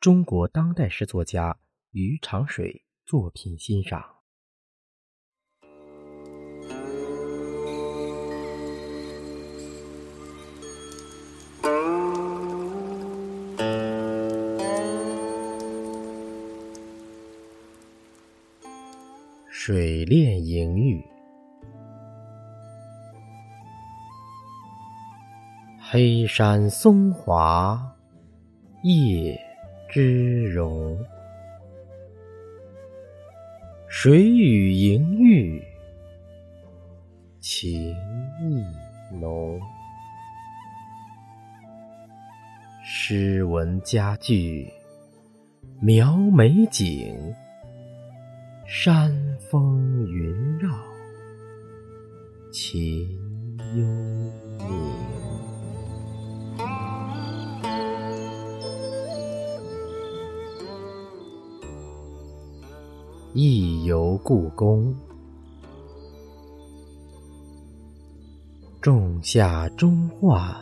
中国当代诗作家余长水作品欣赏。水恋银玉，黑山松华叶之容，水与盈玉情意浓。诗文佳句描美景。山峰云绕，情幽冥。忆游故宫，仲夏中换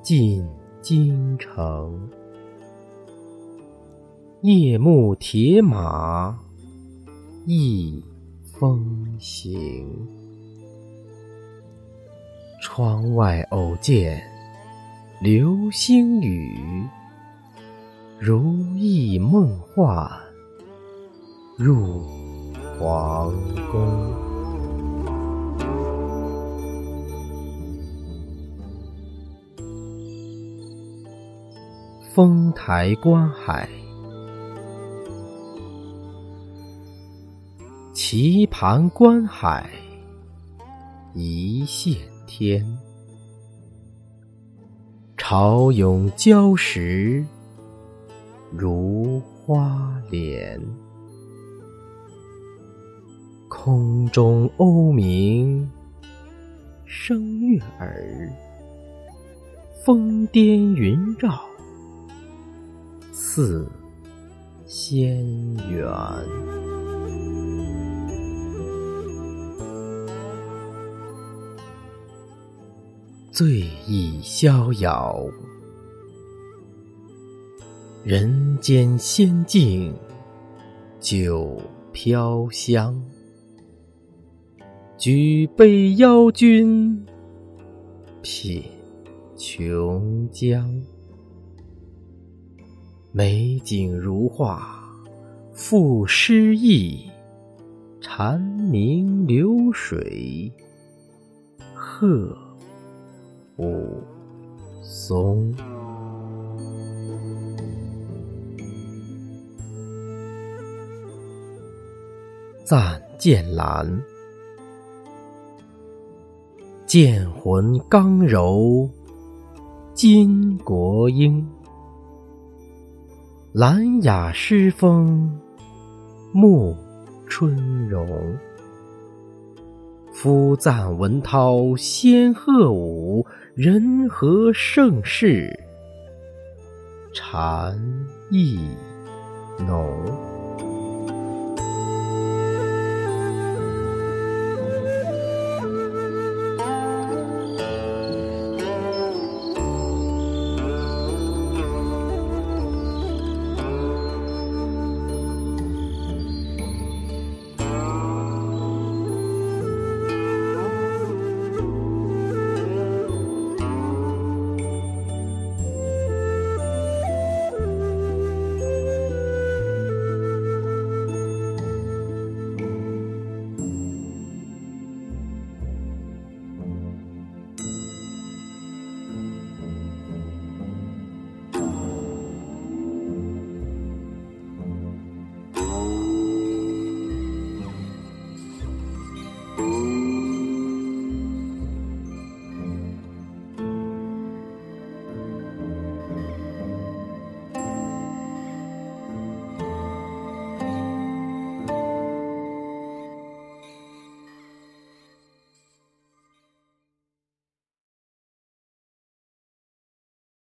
进京城，夜幕铁马。忆风行，窗外偶见流星雨，如意梦幻入皇宫。丰台观海。棋盘观海，一线天；潮涌礁石，如花莲。空中鸥鸣，声悦耳；峰巅云绕，似仙缘。醉意逍遥，人间仙境酒飘香。举杯邀君品琼浆，美景如画，赋诗意，蝉鸣流水，鹤。雾松，赞剑兰，剑魂刚柔巾帼英，兰雅诗风沐春容。夫赞文涛仙鹤舞，人和盛世禅意浓。